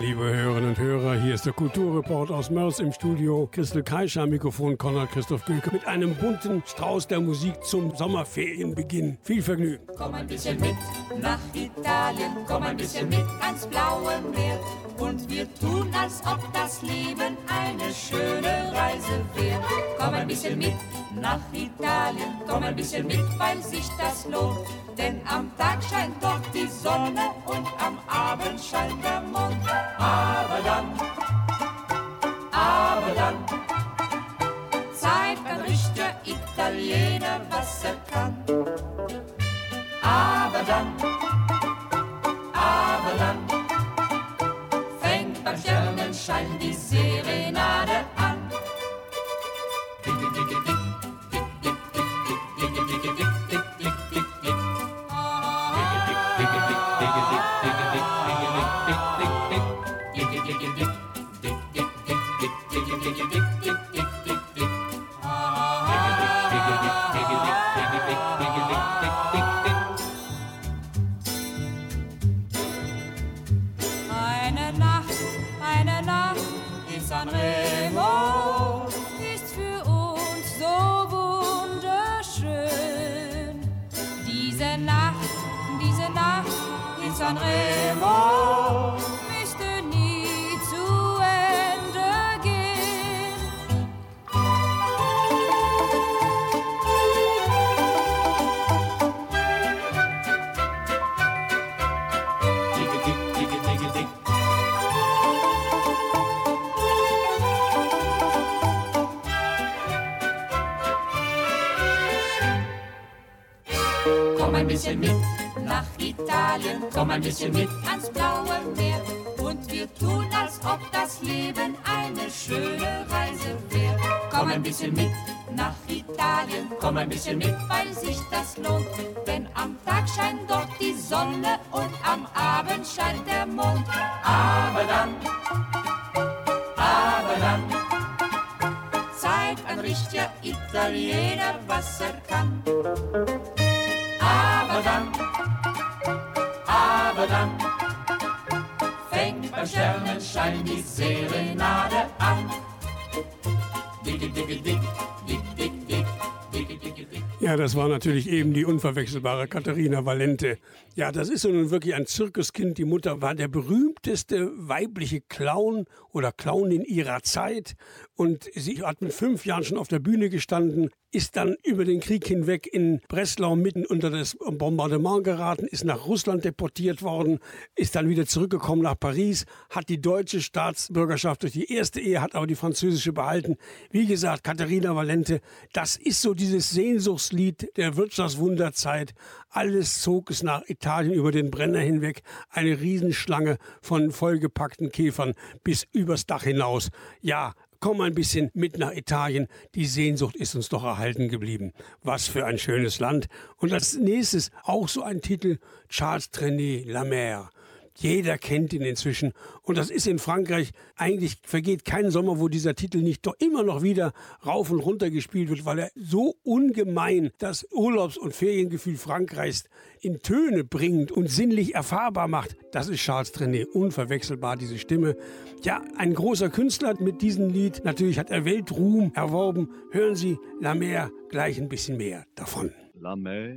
Liebe Hörerinnen und Hörer, hier ist der Kulturreport aus Mörs im Studio. Christel Keischer, Mikrofon Konrad Christoph Göke mit einem bunten Strauß der Musik zum Sommerferienbeginn. Viel Vergnügen. Komm ein bisschen mit nach Italien, komm ein bisschen mit ans blaue Meer. Und wir tun, als ob das Leben eine schöne Reise wäre. Komm ein bisschen mit nach Italien, komm ein bisschen mit, weil sich das lohnt. Denn am Tag scheint dort die Sonne und am Abend scheint der Mond. Aber dann, aber dann, zeigt ein richtiger Italiener, was er kann. Aber dann, aber dann, fängt beim Sternenschein die Serenade an. Bisschen mit nach Italien, komm ein bisschen mit ans blaue Meer. Und wir tun, als ob das Leben eine schöne Reise wäre. Komm ein bisschen mit nach Italien, komm ein bisschen mit, weil sich das lohnt. Denn am Tag scheint dort die Sonne und am Abend scheint der Mond. Aber dann, aber dann, zeigt ein richtiger Italiener, was er kann. Aber dann, aber dann fängt beim Sternenschein die Serenade an. Dicke, dicke, dick, dick, dick, dick. Ja, das war natürlich eben die unverwechselbare Katharina Valente. Ja, das ist nun wirklich ein Zirkuskind. Die Mutter war der berühmteste weibliche Clown oder Clownin ihrer Zeit. Und sie hat mit fünf Jahren schon auf der Bühne gestanden, ist dann über den Krieg hinweg in Breslau mitten unter das Bombardement geraten, ist nach Russland deportiert worden, ist dann wieder zurückgekommen nach Paris, hat die deutsche Staatsbürgerschaft durch die erste Ehe, hat aber die französische behalten. Wie gesagt, Katharina Valente, das ist so dieses Sehnsuchtslied der Wirtschaftswunderzeit. Alles zog es nach Italien über den Brenner hinweg, eine Riesenschlange von vollgepackten Käfern bis übers Dach hinaus. Ja, Komm ein bisschen mit nach Italien. Die Sehnsucht ist uns doch erhalten geblieben. Was für ein schönes Land. Und als nächstes auch so ein Titel, Charles Trenet, La Mer. Jeder kennt ihn inzwischen. Und das ist in Frankreich, eigentlich vergeht kein Sommer, wo dieser Titel nicht doch immer noch wieder rauf und runter gespielt wird, weil er so ungemein das Urlaubs- und Feriengefühl Frankreichs in Töne bringt und sinnlich erfahrbar macht. Das ist Charles Trenet. Unverwechselbar, diese Stimme. Ja, ein großer Künstler mit diesem Lied. Natürlich hat er Weltruhm erworben. Hören Sie La Mer gleich ein bisschen mehr davon. la mer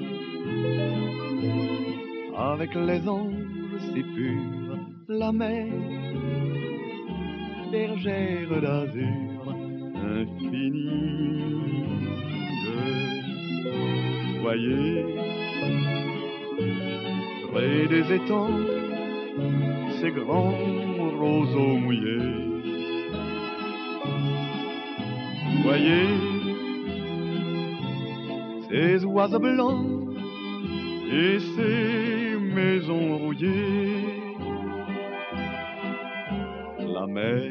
avec les anges si purs, la mer, bergère d'azur infinie. Voyez, près des étangs, ces grands roseaux mouillés. Voyez, ces oiseaux blancs et ces maisons rouillées. la mer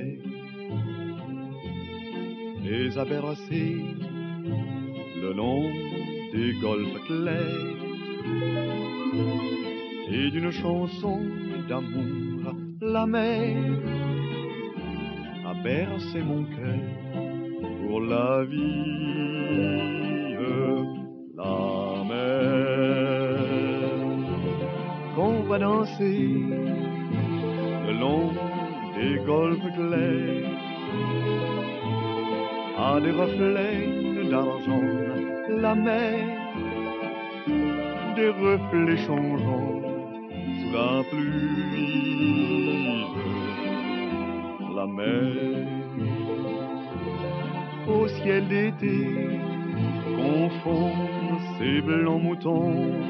les a bercés le long des golfes clairs et d'une chanson d'amour la mer a bercé mon cœur pour la vie la danser le long des golfes clairs à des reflets d'argent la mer des reflets changeants sous la pluie. La mer au ciel d'été confond ces blancs moutons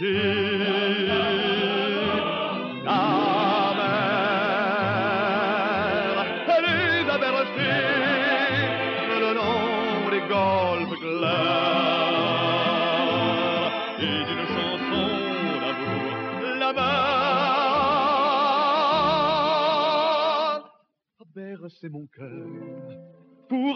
rouillées. La mer, elle les a bercées le long des golfes clairs et d'une chanson d'amour là-bas. A bercé mon cœur pour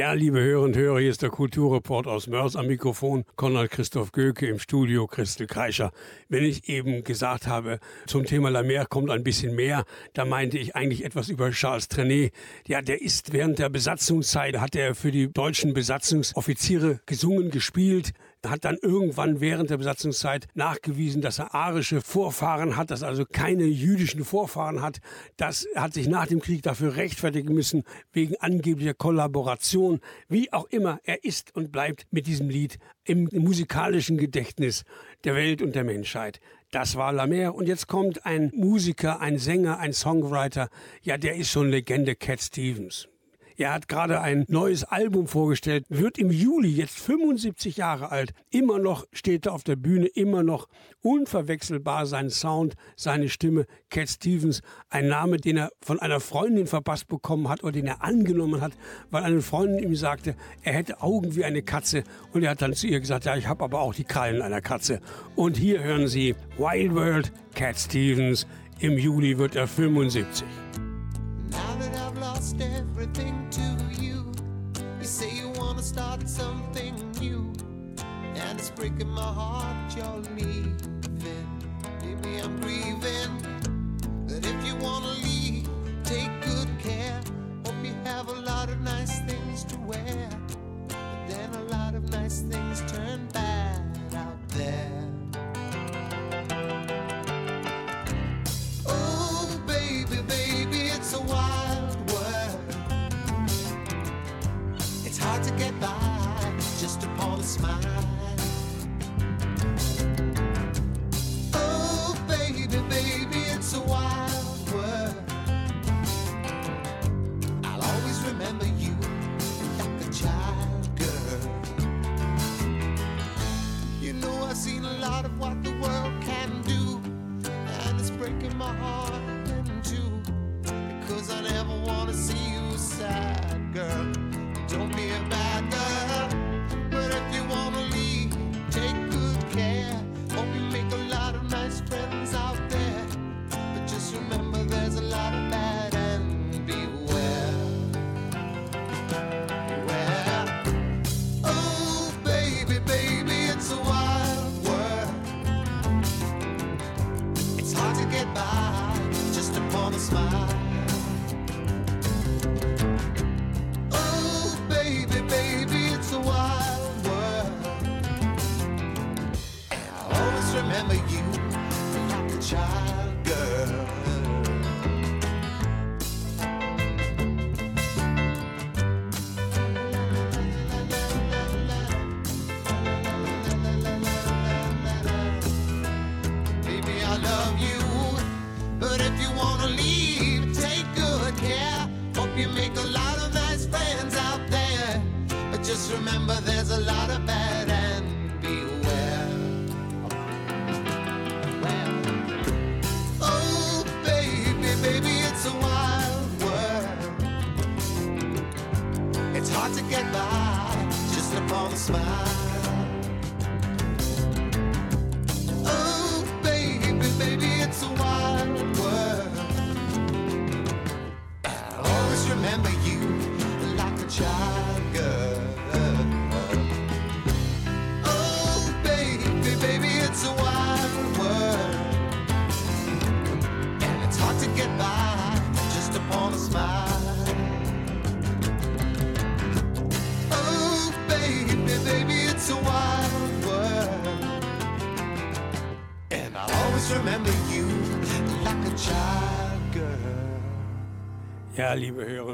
Ja, liebe Hörer und Hörer, hier ist der Kulturreport aus Mörs am Mikrofon. Konrad Christoph Göke im Studio, Christel Kreischer. Wenn ich eben gesagt habe, zum Thema La Mer kommt ein bisschen mehr, da meinte ich eigentlich etwas über Charles Trenet. Ja, der ist während der Besatzungszeit, hat er für die deutschen Besatzungsoffiziere gesungen, gespielt hat dann irgendwann während der Besatzungszeit nachgewiesen, dass er arische Vorfahren hat, dass er also keine jüdischen Vorfahren hat. Das hat sich nach dem Krieg dafür rechtfertigen müssen, wegen angeblicher Kollaboration. Wie auch immer, er ist und bleibt mit diesem Lied im musikalischen Gedächtnis der Welt und der Menschheit. Das war La Mer. Und jetzt kommt ein Musiker, ein Sänger, ein Songwriter. Ja, der ist schon Legende, Cat Stevens. Er hat gerade ein neues Album vorgestellt, wird im Juli jetzt 75 Jahre alt. Immer noch steht er auf der Bühne, immer noch unverwechselbar sein Sound, seine Stimme. Cat Stevens, ein Name, den er von einer Freundin verpasst bekommen hat oder den er angenommen hat, weil eine Freundin ihm sagte, er hätte Augen wie eine Katze. Und er hat dann zu ihr gesagt, ja, ich habe aber auch die Krallen einer Katze. Und hier hören Sie Wild World, Cat Stevens. Im Juli wird er 75. Lost everything to you. You say you wanna start something new, and it's breaking my heart you're leaving. Baby, I'm grieving. But if you wanna leave, take good care. Hope you have a lot of nice things to wear. But then a lot of nice things turn bad out there.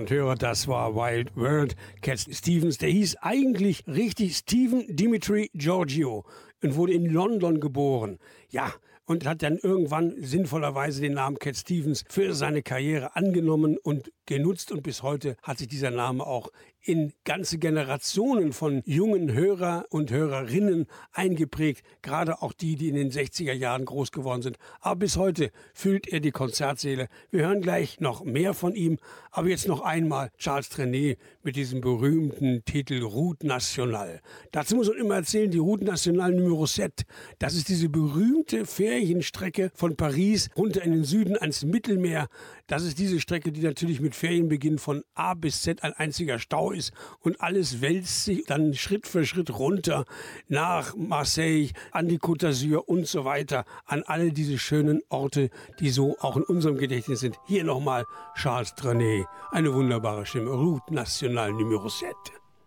Und Hörer, das war Wild World. Cat Stevens, der hieß eigentlich richtig Stephen Dimitri Giorgio und wurde in London geboren. Ja, und hat dann irgendwann sinnvollerweise den Namen Cat Stevens für seine Karriere angenommen und genutzt und bis heute hat sich dieser Name auch in ganze Generationen von jungen Hörer und Hörerinnen eingeprägt, gerade auch die, die in den 60er Jahren groß geworden sind. Aber bis heute füllt er die Konzertsäle. Wir hören gleich noch mehr von ihm, aber jetzt noch einmal Charles Trenet mit diesem berühmten Titel Route Nationale. Dazu muss man immer erzählen, die Route Nationale Numero 7, das ist diese berühmte Ferienstrecke von Paris runter in den Süden ans Mittelmeer. Das ist diese Strecke, die natürlich mit Ferienbeginn von A bis Z ein einziger Stau ist und alles wälzt sich dann Schritt für Schritt runter nach Marseille, an die Côte d'Azur und so weiter, an alle diese schönen Orte, die so auch in unserem Gedächtnis sind. Hier nochmal Charles Trenet, Route Nationale Numero 7.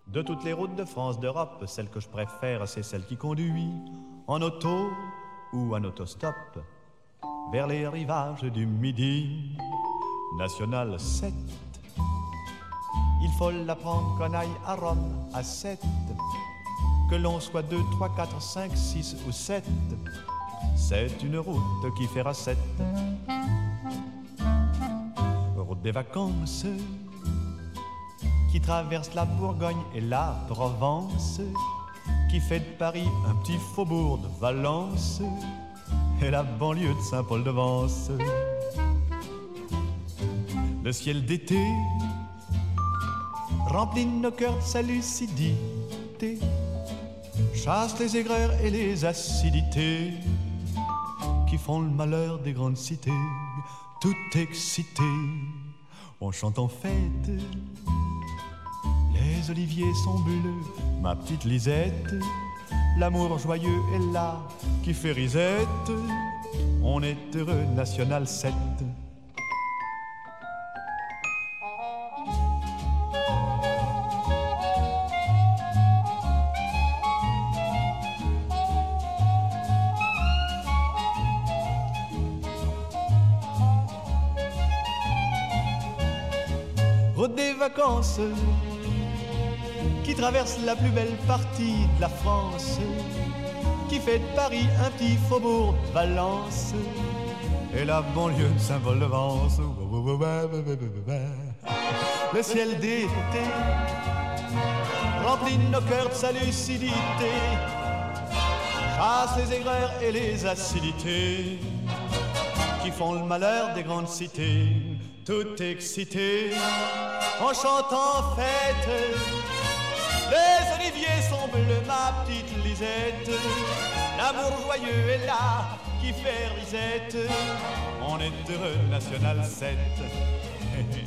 De toutes les routes de France, d'Europe, celle que je préfère, c'est celle qui conduit en auto ou en autostop vers les rivages du Midi. National 7. Il faut la prendre qu'on aille à Rome à 7. Que l'on soit 2, 3, 4, 5, 6 ou 7. C'est une route qui fera 7. Des vacances qui traverse la Bourgogne et la Provence, qui fait de Paris un petit faubourg de Valence et la banlieue de Saint-Paul-de-Vence. Le ciel d'été remplit nos cœurs de sa lucidité, chasse les aigreurs et les acidités qui font le malheur des grandes cités, tout excité. On chante en fête les oliviers sont bleus, ma petite Lisette. L'amour joyeux est là qui fait risette. On est heureux, National 7. Qui traverse la plus belle partie de la France, qui fait de Paris un petit faubourg Valence et la banlieue de Saint-Paul-de-Vence. Le ciel d'été remplit nos cœurs de sa lucidité, chasse les aigreurs et les acidités qui font le malheur des grandes cités, tout excité en chantant fête. Les oliviers sont bleus, ma petite Lisette. L'amour joyeux est là qui fait risette. On est heureux, National 7.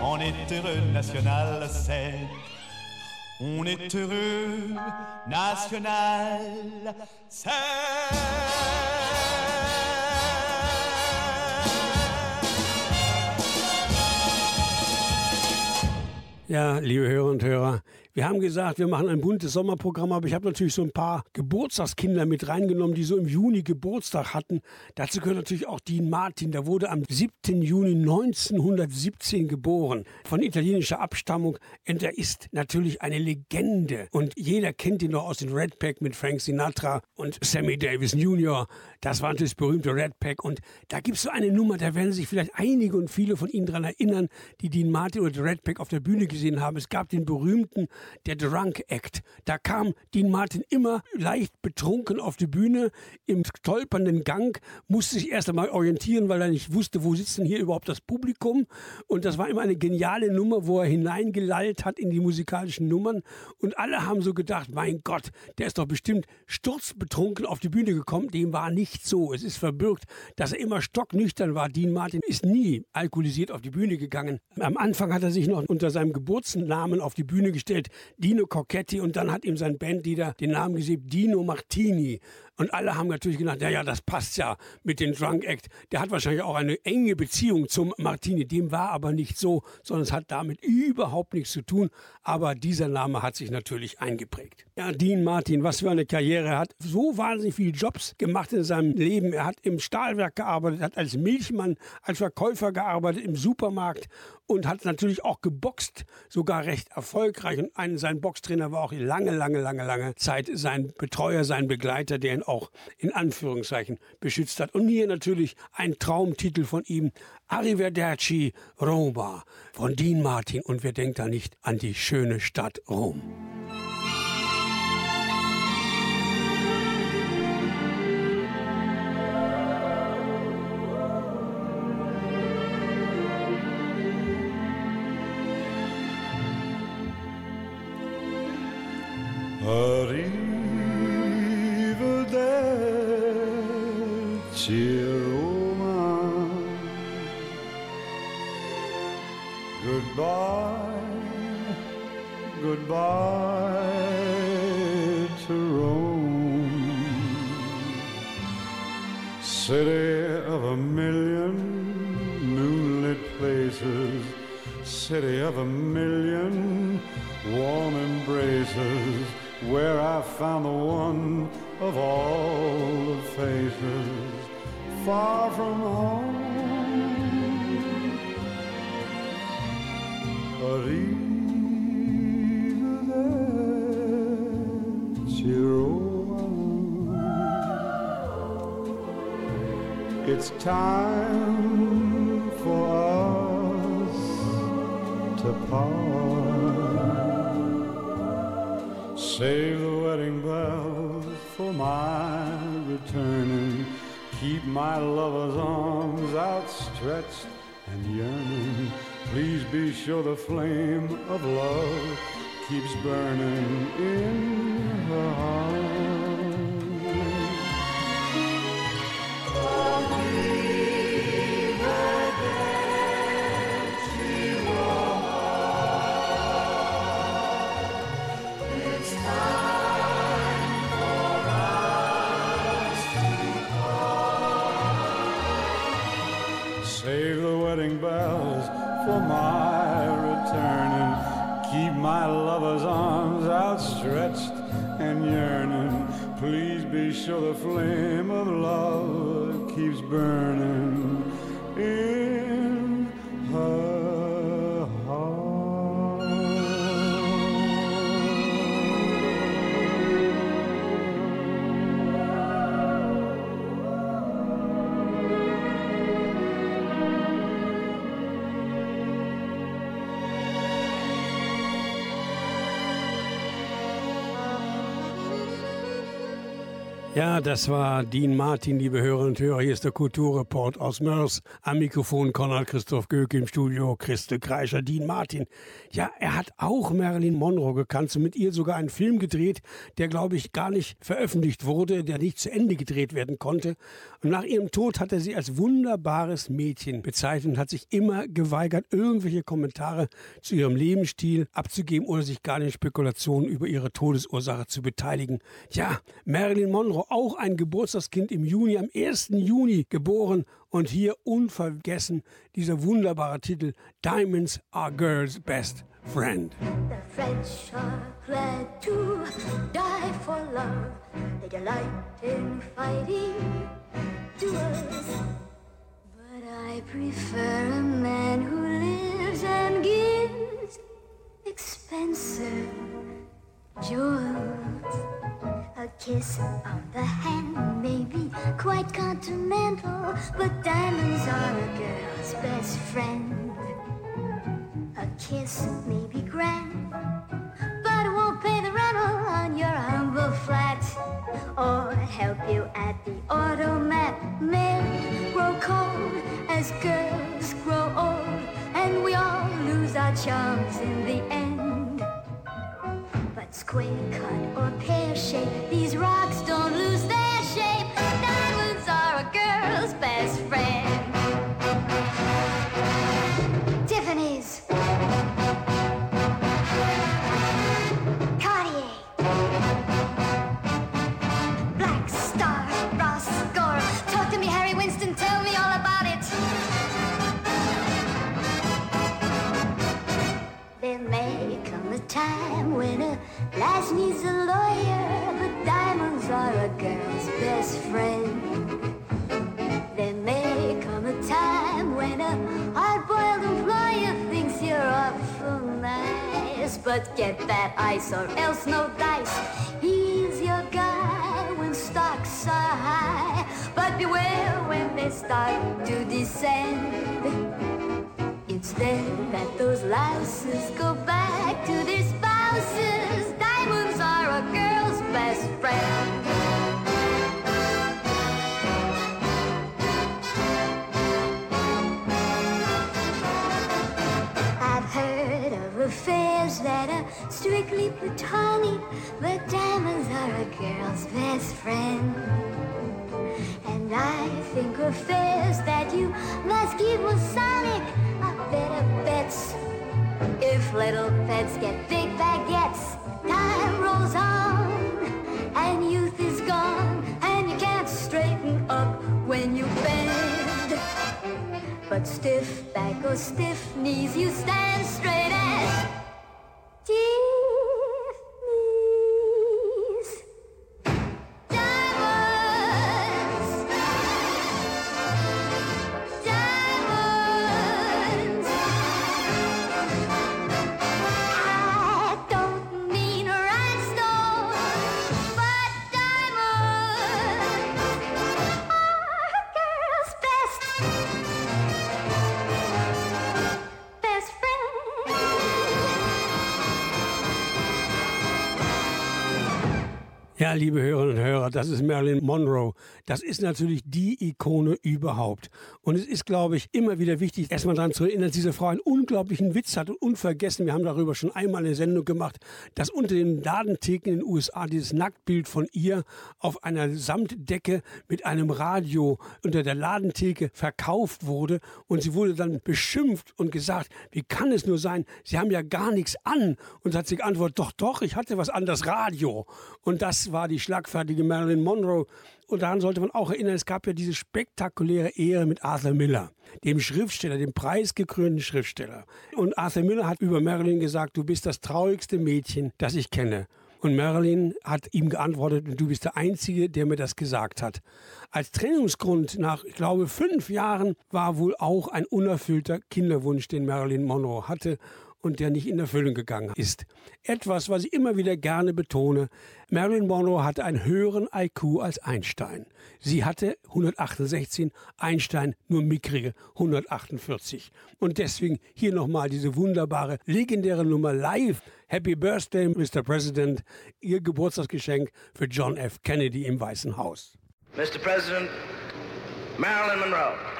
On est heureux, National 7. On est heureux, National 7. Ja, liebe Hörer und Hörer, wir haben gesagt, wir machen ein buntes Sommerprogramm, aber ich habe natürlich so ein paar Geburtstagskinder mit reingenommen, die so im Juni Geburtstag hatten. Dazu gehört natürlich auch Dean Martin, der wurde am 7. Juni 1917 geboren, von italienischer Abstammung. Und er ist natürlich eine Legende. Und jeder kennt ihn noch aus den Red Pack mit Frank Sinatra und Sammy Davis Jr. Das war natürlich das berühmte Red Pack. Und da gibt es so eine Nummer, da werden sich vielleicht einige und viele von Ihnen daran erinnern, die Dean Martin oder Red Pack auf der Bühne gesehen haben. Es gab den berühmten der Drunk Act. Da kam Dean Martin immer leicht betrunken auf die Bühne, im stolpernden Gang, musste sich erst einmal orientieren, weil er nicht wusste, wo sitzt denn hier überhaupt das Publikum. Und das war immer eine geniale Nummer, wo er hineingelallt hat in die musikalischen Nummern. Und alle haben so gedacht, mein Gott, der ist doch bestimmt sturzbetrunken auf die Bühne gekommen. Dem war nicht so. Es ist verbürgt, dass er immer stocknüchtern war. Dean Martin ist nie alkoholisiert auf die Bühne gegangen. Am Anfang hat er sich noch unter seinem Geburtsnamen auf die Bühne gestellt, Dino Cocchetti, und dann hat ihm sein Bandleader den Namen gegeben, Dino Martini. Und alle haben natürlich gedacht, ja, ja, das passt ja mit dem Drunk Act. Der hat wahrscheinlich auch eine enge Beziehung zum Martini. Dem war aber nicht so, sondern es hat damit überhaupt nichts zu tun. Aber dieser Name hat sich natürlich eingeprägt. Ja, Dean Martin, was für eine Karriere. Er hat so wahnsinnig viele Jobs gemacht in seinem Leben. Er hat im Stahlwerk gearbeitet, hat als Milchmann, als Verkäufer gearbeitet, im Supermarkt und hat natürlich auch geboxt, sogar recht erfolgreich. Und ein, sein Boxtrainer war auch lange, lange, lange, lange Zeit sein Betreuer, sein Begleiter, der ihn auch in Anführungszeichen beschützt hat. Und hier natürlich ein Traumtitel von ihm, Arrivederci Roma von Dean Martin. Und wer denkt da nicht an die schöne Stadt Rom? City of a million warm embraces where I found the one of all the faces far from home. Arrivederci Roma. It's time to part. Save the wedding bells for my returning. Keep my lover's arms outstretched and yearning. Please be sure the flame of love keeps burning in her heart. Lover's arms outstretched and yearning. Please be sure the flame of love keeps burning Ja, das war Dean Martin, liebe Hörerinnen und Hörer. Hier ist der Kulturreport aus Mörs. Am Mikrofon Konrad Christoph Göke im Studio Christe Kreischer, Dean Martin. Ja, er hat auch Marilyn Monroe gekannt und mit ihr sogar einen Film gedreht, der, glaube ich, gar nicht veröffentlicht wurde, der nicht zu Ende gedreht werden konnte. Und nach ihrem Tod hat er sie als wunderbares Mädchen bezeichnet und hat sich immer geweigert, irgendwelche Kommentare zu ihrem Lebensstil abzugeben oder sich gar in Spekulationen über ihre Todesursache zu beteiligen. Ja, Marilyn Monroe, auch ein Geburtstagskind im Juni, am 1. Juni geboren und hier unvergessen dieser wunderbare Titel Diamonds are Girls' Best Friend. The French are glad to die for love. They delight in fighting duels. But I prefer a man who lives and gives expensive Jewels, a kiss on the hand may be quite continental, but diamonds are a girl's best friend. A kiss may be grand, but it won't pay the rental on your humble flat or help you at the automat. Men grow cold as girls grow old, and we all lose our charms in the end. Square cut or pear shape, these rocks don't lose their shape. Diamonds are a girl's best friend. Tiffany's. Cartier. Black Star, Ross. Talk to me, Harry Winston, tell me all about it. There may come a time when a lass needs a lawyer, but diamonds are a girl's best friend. There may come a time when a hard-boiled employer thinks you're awful nice, but get that ice or else no dice. He's your guy when stocks are high, but beware when they start to descend. It's then that those louses go back to their spouses. Best friend. I've heard of affairs that are strictly platonic, but diamonds are a girl's best friend. And I think affairs that you must keep Masonic are better bets. If little pets get big baguettes, time rolls on, and youth is gone, and you can't straighten up when you bend. But stiff back or stiff knees, you stand straight as Tiffany's. Liebe Hörerinnen und Hörer, das ist Marilyn Monroe. Das ist natürlich die Ikone überhaupt. Und es ist, glaube ich, immer wieder wichtig, erstmal daran zu erinnern, dass diese Frau einen unglaublichen Witz hat und unvergessen. Wir haben darüber schon einmal eine Sendung gemacht, dass unter den Ladentheken in den USA dieses Nacktbild von ihr auf einer Samtdecke mit einem Radio unter der Ladentheke verkauft wurde. Und sie wurde dann beschimpft und gesagt, wie kann es nur sein, Sie haben ja gar nichts an. Und hat sie geantwortet, doch, doch, ich hatte was an, das Radio. Und das war die schlagfertige Marilyn Monroe. Und daran sollte man auch erinnern, es gab ja diese spektakuläre Ehe mit Arthur Miller, dem Schriftsteller, dem preisgekrönten Schriftsteller. Und Arthur Miller hat über Marilyn gesagt, du bist das traurigste Mädchen, das ich kenne. Und Marilyn hat ihm geantwortet, du bist der Einzige, der mir das gesagt hat. Als Trennungsgrund nach, ich glaube, fünf Jahren war wohl auch ein unerfüllter Kinderwunsch, den Marilyn Monroe hatte und der nicht in Erfüllung gegangen ist. Etwas, was ich immer wieder gerne betone, Marilyn Monroe hatte einen höheren IQ als Einstein. Sie hatte 168, Einstein nur mickrige 148. Und deswegen hier nochmal diese wunderbare, legendäre Nummer live. Happy Birthday, Mr. President, Ihr Geburtstagsgeschenk für John F. Kennedy im Weißen Haus. Mr. President, Marilyn Monroe.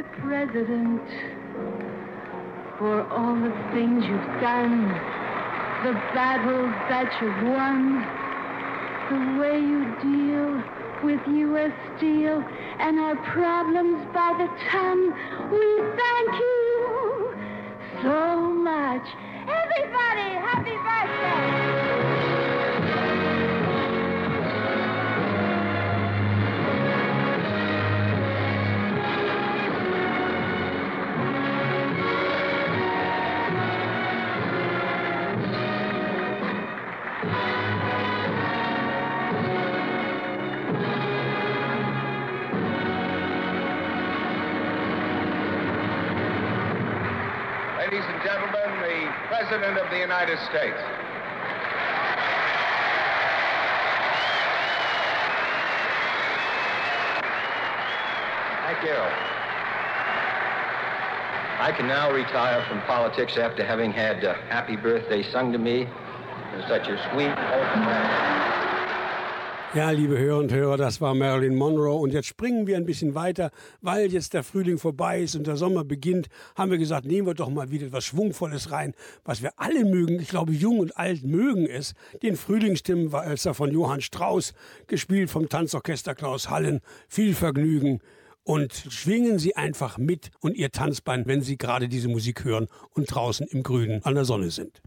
Mr. President for all the things you've done, the battles that you've won, the way you deal with U.S. Steel and our problems by the ton. We thank you so much. Everybody, happy birthday! President of the United States. Thank you. I can now retire from politics after having had uh, Happy Birthday sung to me in such a sweet, open. Ja, liebe Hörer und Hörer, das war Marilyn Monroe. Und jetzt springen wir ein bisschen weiter, weil jetzt der Frühling vorbei ist und der Sommer beginnt, haben wir gesagt, nehmen wir doch mal wieder etwas Schwungvolles rein, was wir alle mögen. Ich glaube, jung und alt mögen es. Den Frühlingsstimmen war es von Johann Strauss, gespielt vom Tanzorchester Klaus Hallen. Viel Vergnügen. Und schwingen Sie einfach mit und Ihr Tanzbein, wenn Sie gerade diese Musik hören und draußen im Grünen an der Sonne sind.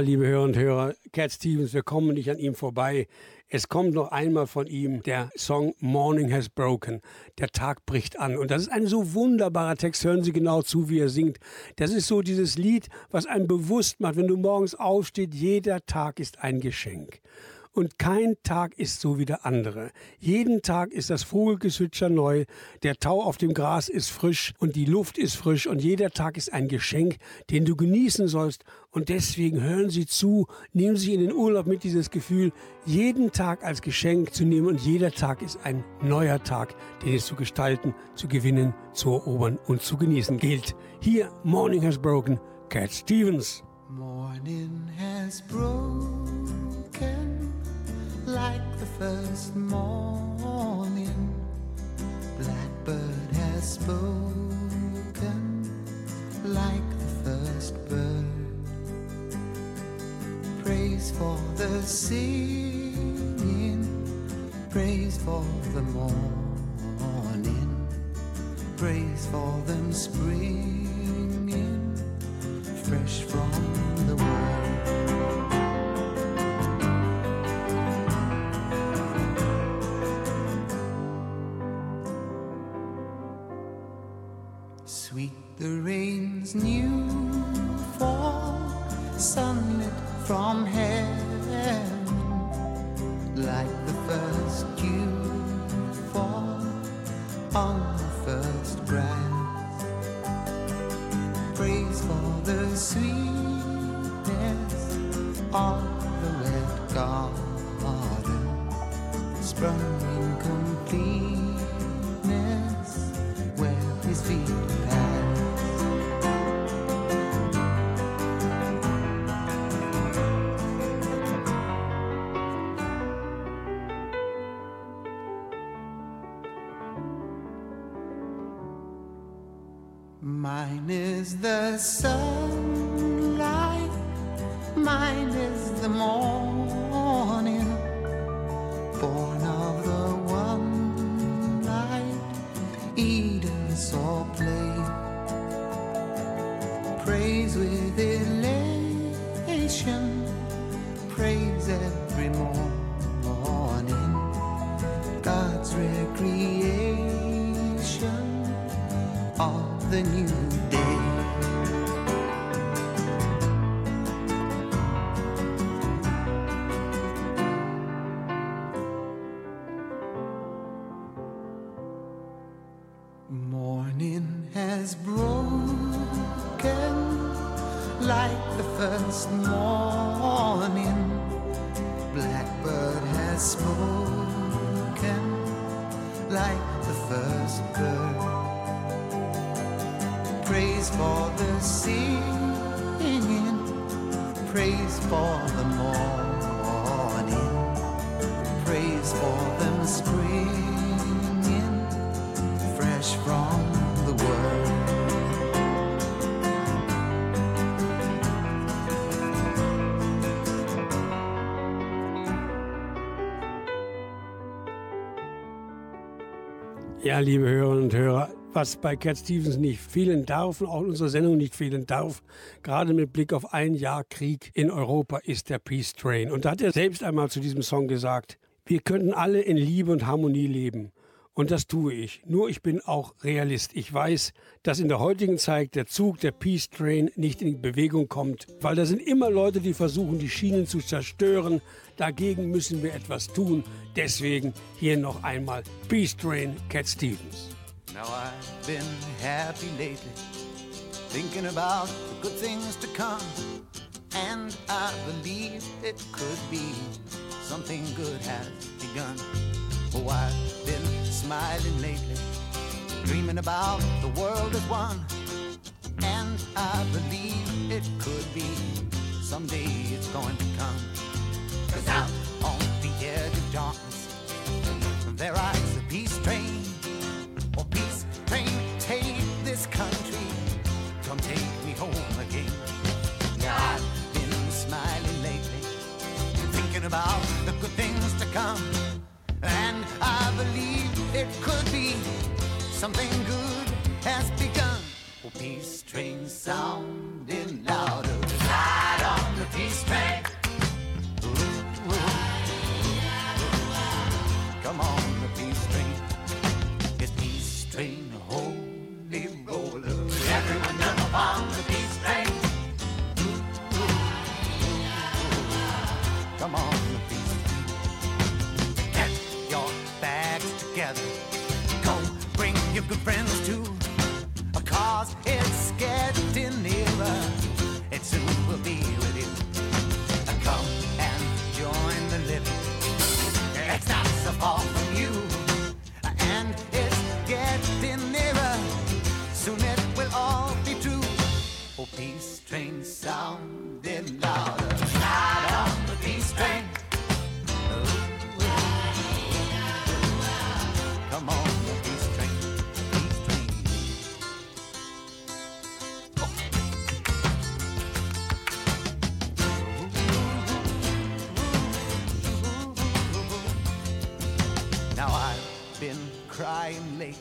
Liebe Hörer und Hörer, Cat Stevens, wir kommen nicht an ihm vorbei. Es kommt noch einmal von ihm der Song Morning Has Broken. Der Tag bricht an. Und das ist ein so wunderbarer Text. Hören Sie genau zu, wie er singt. Das ist so dieses Lied, was einem bewusst macht, wenn du morgens aufstehst, jeder Tag ist ein Geschenk. Und kein Tag ist so wie der andere. Jeden Tag ist das Vogelgezwitscher neu, der Tau auf dem Gras ist frisch und die Luft ist frisch und jeder Tag ist ein Geschenk, den du genießen sollst. Und deswegen hören Sie zu, nehmen Sie in den Urlaub mit dieses Gefühl, jeden Tag als Geschenk zu nehmen und jeder Tag ist ein neuer Tag, den es zu gestalten, zu gewinnen, zu erobern und zu genießen gilt. Hier Morning Has Broken, Cat Stevens. Morning has broken. like the first morning. Blackbird has spoken like the first bird. Praise for the singing, praise for the morning, praise for them springing fresh from the world. Sweet the rain's new from hell. Ja, liebe Hörerinnen und Hörer, was bei Cat Stevens nicht fehlen darf und auch in unserer Sendung nicht fehlen darf, gerade mit Blick auf ein Jahr Krieg in Europa, ist der Peace Train. Und da hat er selbst einmal zu diesem Song gesagt, wir könnten alle in Liebe und Harmonie leben. Und das tue ich. Nur ich bin auch Realist. Ich weiß, dass in der heutigen Zeit der Zug, der Peace Train, nicht in Bewegung kommt, weil da sind immer Leute, die versuchen, die Schienen zu zerstören. Dagegen müssen wir etwas tun. Deswegen hier noch einmal Peace Train, Cat Stevens. Now I've been happy lately, thinking about the good things to come. And I believe it could be something good has begun. Oh, I've been smiling lately, dreaming about the world as one. And I believe it could be someday it's going to come. Cause out on the edge of darkness, there rides a peace train. Oh, peace something good has begun. Oh, peace train sounding louder. Oh, peace train sounding louder. Ride on the peace train. Come on, crying lately,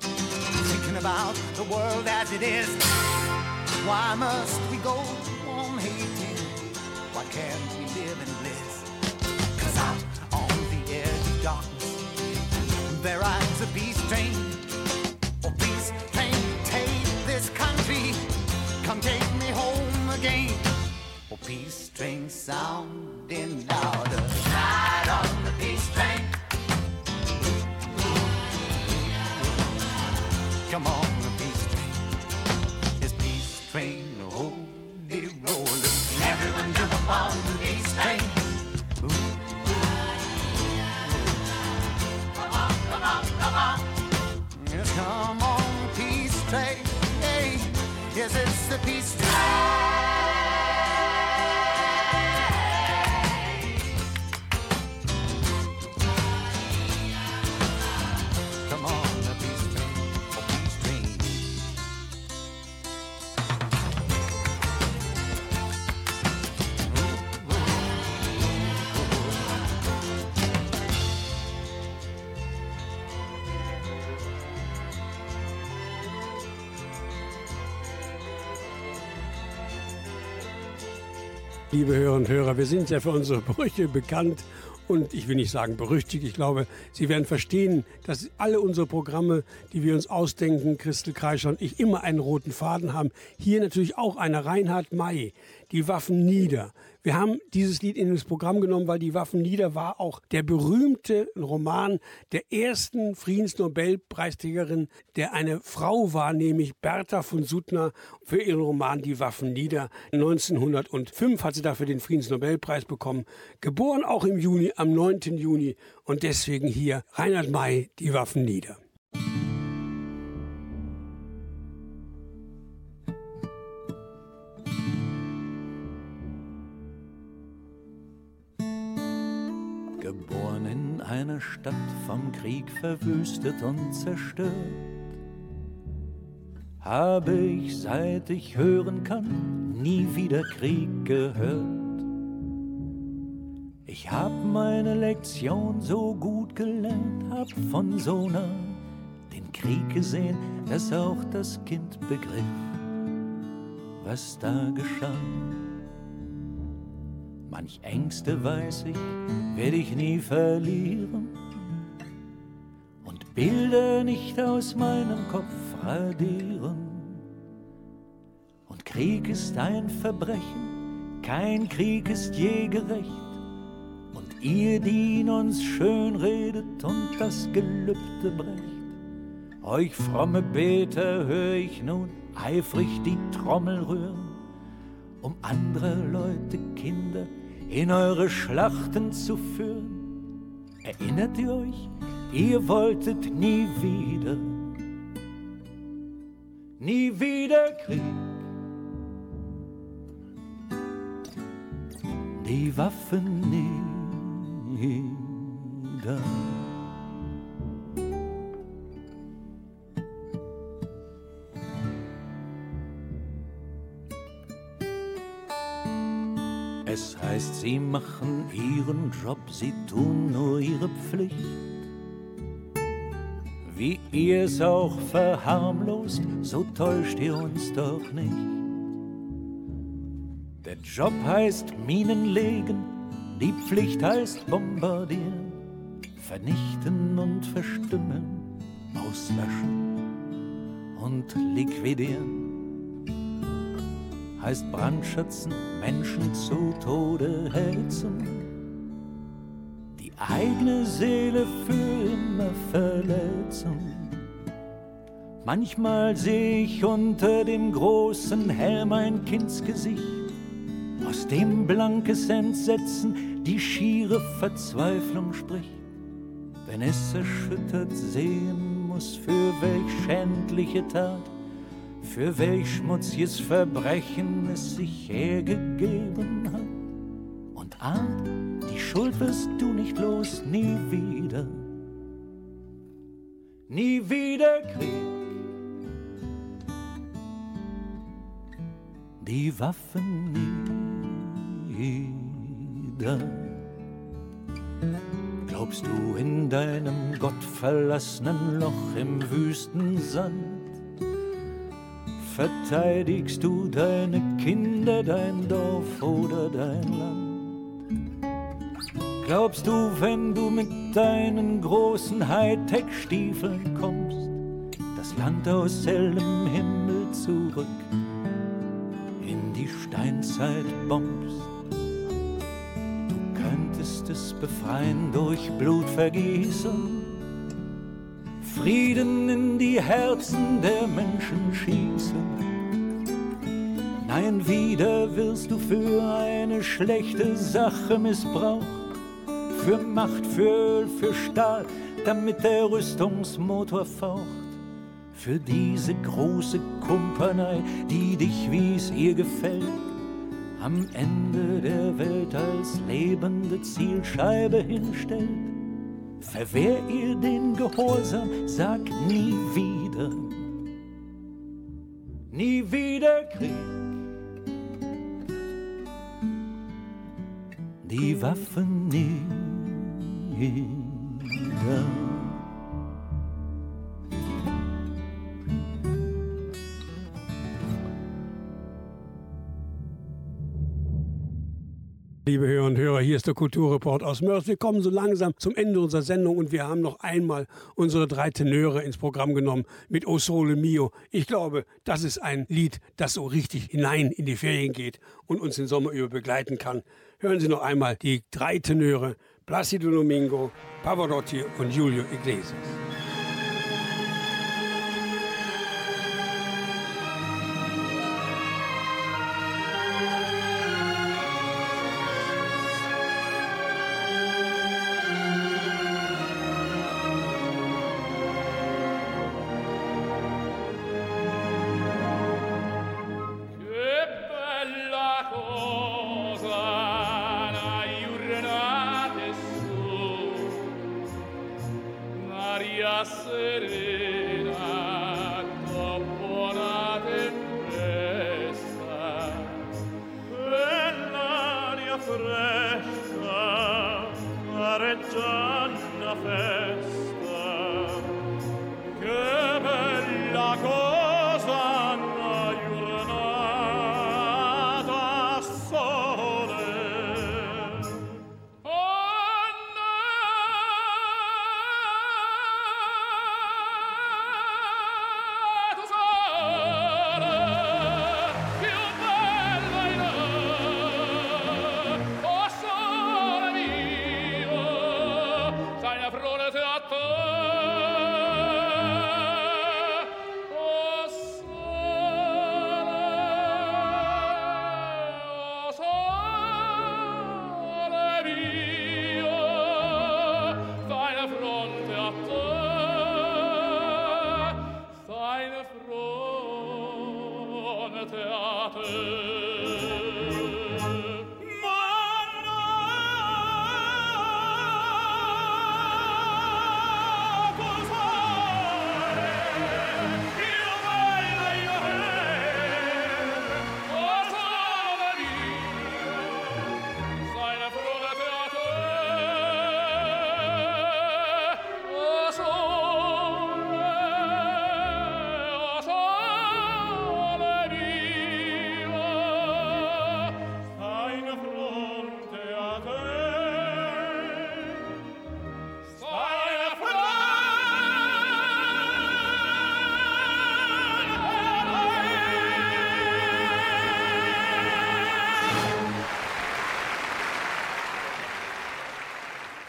thinking about the world as it is. Why must we go on hating? Why can't we live in bliss? Cause out on the edge of darkness, there rides a peace train. Oh, peace train, take this country. Come take me home again. Oh, peace train sounding louder. Ride on the peace train. Come on, peace. Liebe Hörer und Hörer, wir sind ja für unsere Brüche bekannt und ich will nicht sagen berüchtigt. Ich glaube, Sie werden verstehen, dass alle unsere Programme, die wir uns ausdenken, Christel Kreischer und ich, immer einen roten Faden haben. Hier natürlich auch einer, Reinhard May, die Waffen nieder. Wir haben dieses Lied in das Programm genommen, weil die Waffen nieder war auch der berühmte Roman der ersten Friedensnobelpreisträgerin, der eine Frau war, nämlich Bertha von Suttner für ihren Roman Die Waffen nieder. 1905 hat sie dafür den Friedensnobelpreis bekommen. Geboren auch im Juni, am 9. Juni und deswegen hier Reinhard May, Die Waffen nieder. In einer Stadt vom Krieg verwüstet und zerstört, habe ich, seit ich hören kann, nie wieder Krieg gehört. Ich hab meine Lektion so gut gelernt, hab von so nah den Krieg gesehen, dass auch das Kind begriff, was da geschah. Manch Ängste weiß ich, werde ich nie verlieren und Bilder nicht aus meinem Kopf radieren. Und Krieg ist ein Verbrechen, kein Krieg ist je gerecht. Und ihr, die in uns schön redet und das Gelübde brecht, euch fromme Beter hör ich nun eifrig die Trommel rühren, um andere Leute, Kinder, in eure Schlachten zu führen. Erinnert ihr euch, ihr wolltet nie wieder, nie wieder Krieg. Die Waffen nieder. Sie machen ihren Job, sie tun nur ihre Pflicht. Wie ihr es auch verharmlost, so täuscht ihr uns doch nicht. Der Job heißt Minen legen, die Pflicht heißt bombardieren, vernichten und verstümmeln, auslöschen und liquidieren heißt Brandschützen, Menschen zu Tode hetzen, die eigene Seele für immer verletzen. Manchmal sehe ich unter dem großen Helm ein Kindsgesicht, aus dem blankes Entsetzen die schiere Verzweiflung spricht, wenn es erschüttert sehen muss, für welch schändliche Tat für welch schmutziges Verbrechen es sich hergegeben hat. Und ahnt, die Schuld wirst du nicht los, nie wieder. Nie wieder Krieg. Die Waffen nieder. Glaubst du in deinem gottverlassenen Loch im Wüstensand? Verteidigst du deine Kinder, dein Dorf oder dein Land? Glaubst du, wenn du mit deinen großen Hightech-Stiefeln kommst, das Land aus hellem Himmel zurück in die Steinzeit bombst? Du könntest es befreien durch Blutvergießen Frieden in die Herzen der Menschen schießen. Nein, wieder wirst du für eine schlechte Sache missbraucht, für Macht, für Öl, für Stahl, damit der Rüstungsmotor faucht. Für diese große Kumpanei, die dich, wie es ihr gefällt, am Ende der Welt als lebende Zielscheibe hinstellt verwehr ihr den Gehorsam, sag nie wieder, nie wieder Krieg. Die Waffen nieder. Liebe Hörer und Hörer, hier ist der Kulturreport aus Mörs. Wir kommen so langsam zum Ende unserer Sendung und wir haben noch einmal unsere drei Tenöre ins Programm genommen mit O Sole Mio. Ich glaube, das ist ein Lied, das so richtig hinein in die Ferien geht und uns den Sommer über begleiten kann. Hören Sie noch einmal die drei Tenöre, Placido Domingo, Pavarotti und Julio Iglesias.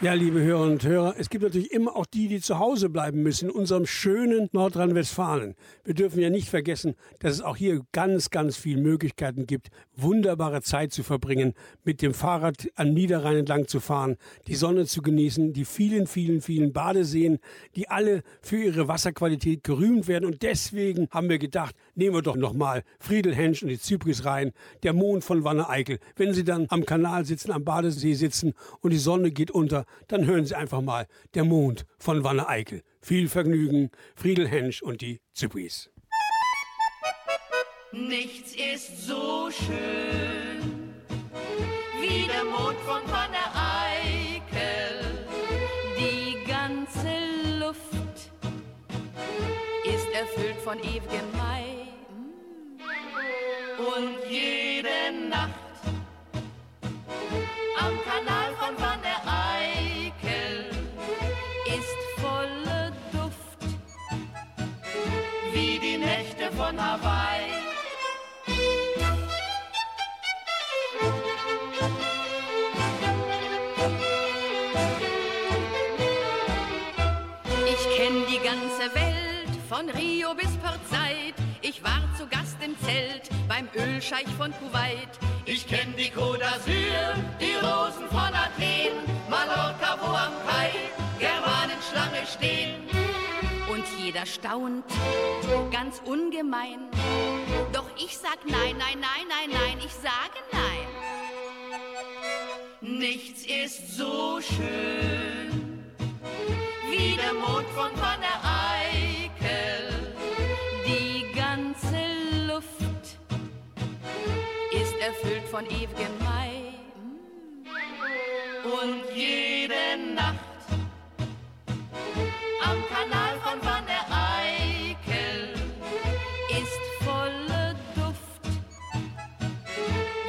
Ja, liebe Hörer und Hörer, es gibt natürlich immer auch die, die zu Hause bleiben müssen in unserem schönen Nordrhein-Westfalen. Wir dürfen ja nicht vergessen, dass es auch hier ganz, ganz viele Möglichkeiten gibt, wunderbare Zeit zu verbringen, mit dem Fahrrad am Niederrhein entlang zu fahren, die Sonne zu genießen, die vielen, vielen, vielen Badeseen, die alle für ihre Wasserqualität gerühmt werden. Und deswegen haben wir gedacht, nehmen wir doch nochmal Friedel Hensch und die Zypris rein, der Mond von Wanne Eickel. Wenn Sie dann am Kanal sitzen, am Badesee sitzen und die Sonne geht unter, dann hören Sie einfach mal Der Mond von Wanne Eickel. Viel Vergnügen, Friedel Hensch und die Zypris. Nichts ist so schön wie der Mond von Wanne Eickel. Die ganze Luft ist erfüllt von ewigem Mai. Und jede Nacht am Kanal von Wanne Eickel ist voller Duft wie die Nächte von Hawaii. Im Zelt beim Ölscheich von Kuwait. Ich kenn die Côte d'Azur, die Rosen von Athen, Mallorca, wo am Kai Germanen Schlange stehen. Und jeder staunt, ganz ungemein. Doch ich sag nein, nein, nein, nein, nein, ich sage nein. Nichts ist so schön wie der Mond von Wanne erfüllt von ewigem Mai. Und jede Nacht am Kanal von Wanne Eickel ist voller Duft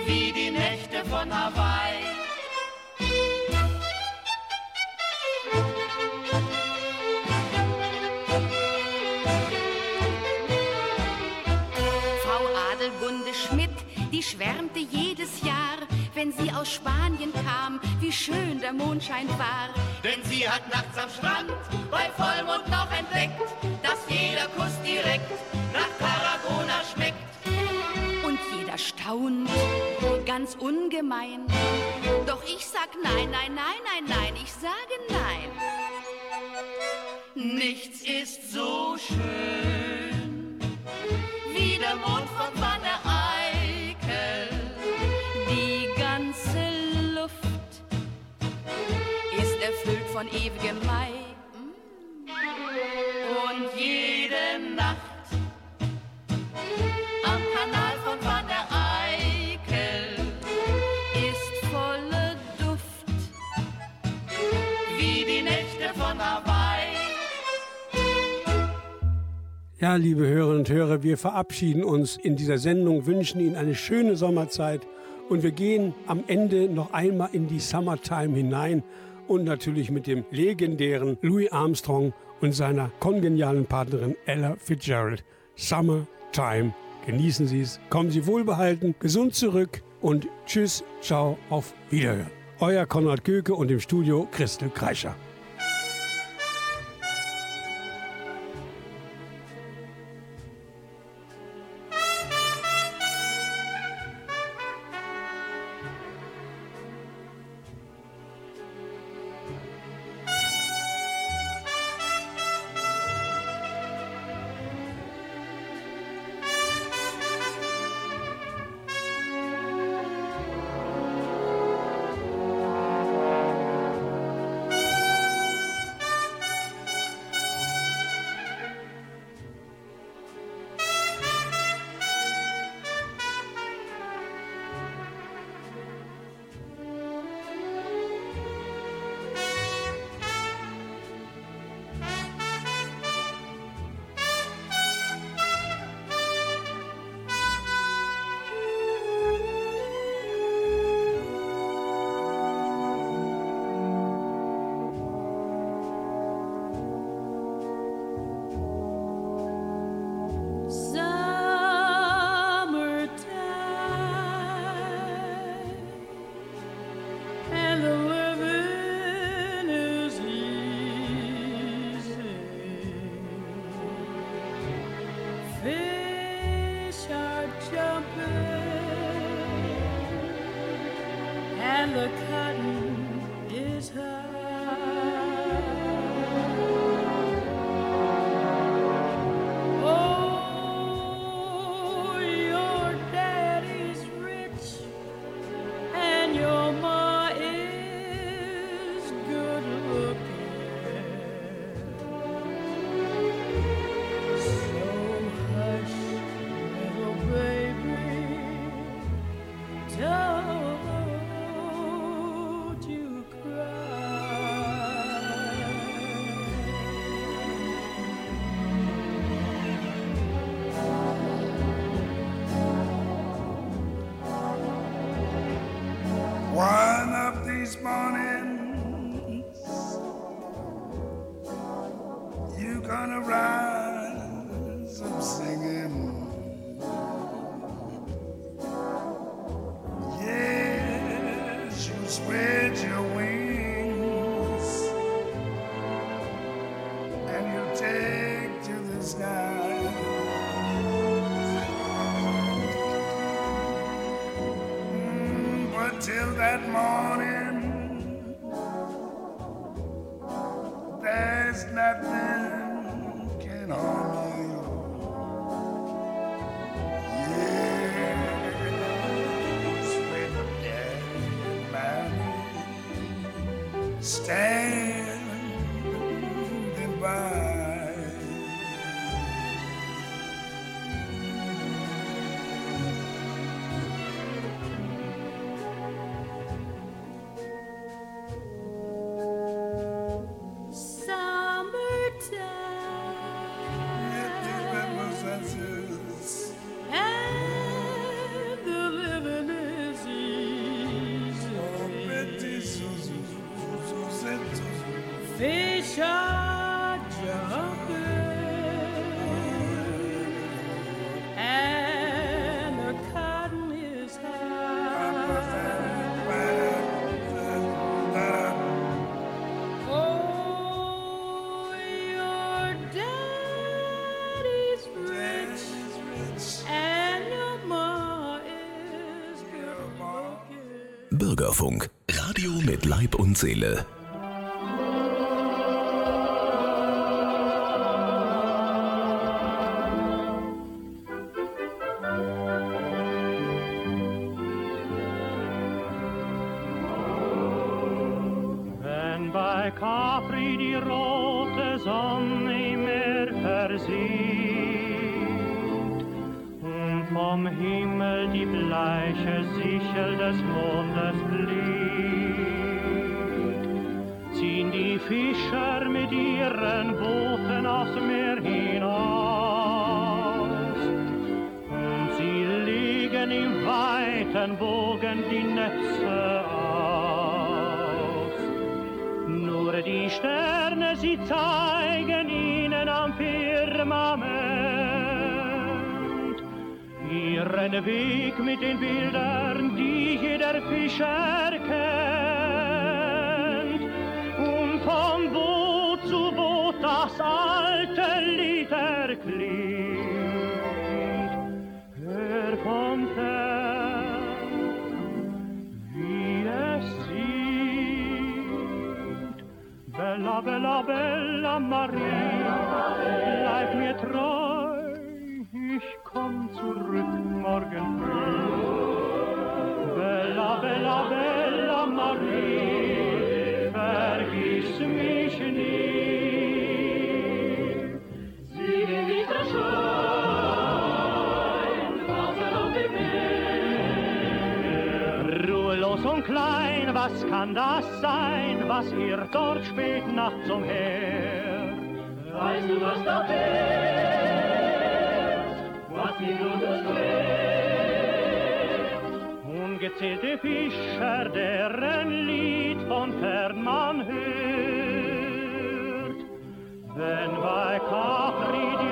wie die Nächte von Hawaii. Aus Spanien kam, wie schön der Mondschein war. Denn sie hat nachts am Strand bei Vollmond noch entdeckt, dass jeder Kuss direkt nach Tarragona schmeckt. Und jeder staunt, ganz ungemein. Doch ich sag nein, nein, nein, nein, nein, ich sage nein. Nichts ist so schön wie der Mond von Van von ewigem Mai. Und jede Nacht am Kanal von Van der Eyck ist voller Duft wie die Nächte von Hawaii. Ja, liebe Hörerinnen und Hörer, wir verabschieden uns in dieser Sendung, wünschen Ihnen eine schöne Sommerzeit und wir gehen am Ende noch einmal in die Summertime hinein und natürlich mit dem legendären Louis Armstrong und seiner kongenialen Partnerin Ella Fitzgerald. Summertime. Genießen Sie es, kommen Sie wohlbehalten, gesund zurück und tschüss, ciao, auf Wiederhören. Euer Konrad Göke und im Studio Christel Kreischer. this morning. Hörfunk. Radio mit Leib und Seele. Und klein, was kann das sein, was ihr dort spät nachts umher? Weißt du, was da fährt, was die Blut durchquert? Ungezählte Fischer, deren Lied von fern man hört. Wenn bei Capri die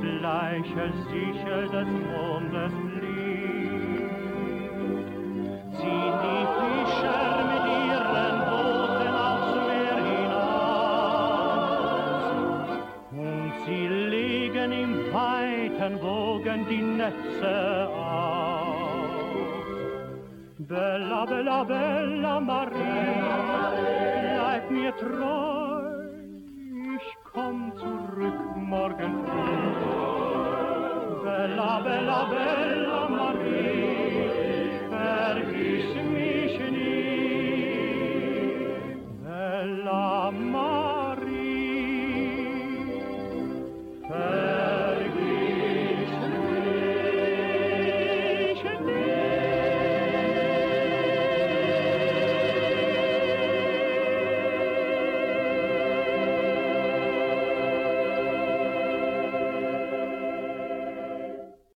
bleiche Sichel des Mondes fliegt, ziehen die Fischer mit ihren Booten aufs Meer hinaus. Und sie legen im weiten Wogen die Netze aus. Bella, bella, bella Maria, bleib mir treu,